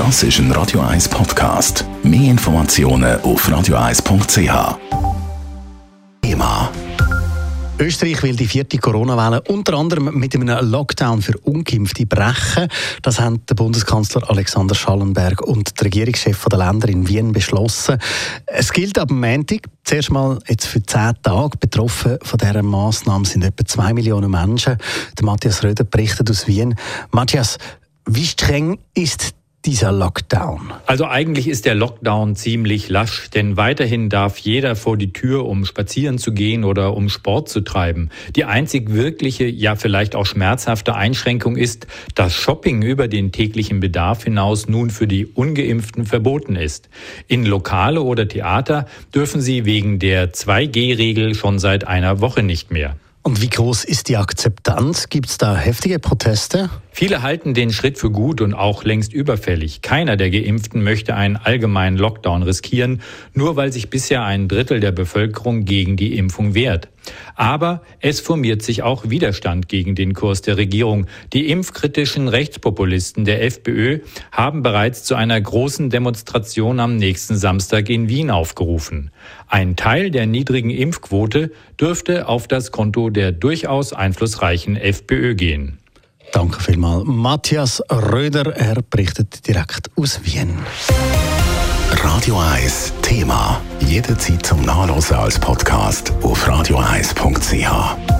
Das ist ein Radio 1 Podcast. Mehr Informationen auf radio1.ch. Thema. Österreich will die vierte Corona-Welle unter anderem mit einem Lockdown für Ungeimpfte brechen. Das haben der Bundeskanzler Alexander Schallenberg und der Regierungschef der Länder in Wien beschlossen. Es gilt ab Montag zuerst mal jetzt für zehn Tage. Betroffen von dieser Massnahme sind etwa zwei Millionen Menschen. Der Matthias Röder berichtet aus Wien. Matthias, wie streng ist dieser Lockdown? Also eigentlich ist der Lockdown ziemlich lasch, denn weiterhin darf jeder vor die Tür, um spazieren zu gehen oder um Sport zu treiben. Die einzig wirkliche, ja vielleicht auch schmerzhafte Einschränkung ist, dass Shopping über den täglichen Bedarf hinaus nun für die ungeimpften verboten ist. In Lokale oder Theater dürfen sie wegen der 2G-Regel schon seit einer Woche nicht mehr. Und wie groß ist die Akzeptanz? Gibt es da heftige Proteste? Viele halten den Schritt für gut und auch längst überfällig. Keiner der Geimpften möchte einen allgemeinen Lockdown riskieren, nur weil sich bisher ein Drittel der Bevölkerung gegen die Impfung wehrt. Aber es formiert sich auch Widerstand gegen den Kurs der Regierung. Die impfkritischen Rechtspopulisten der FPÖ haben bereits zu einer großen Demonstration am nächsten Samstag in Wien aufgerufen. Ein Teil der niedrigen Impfquote dürfte auf das Konto der durchaus einflussreichen FPÖ gehen. Danke vielmals. Matthias Röder, er berichtet direkt aus Wien. Radio 1 Thema. Jederzeit zum Nachlesen als Podcast auf radio1.ch.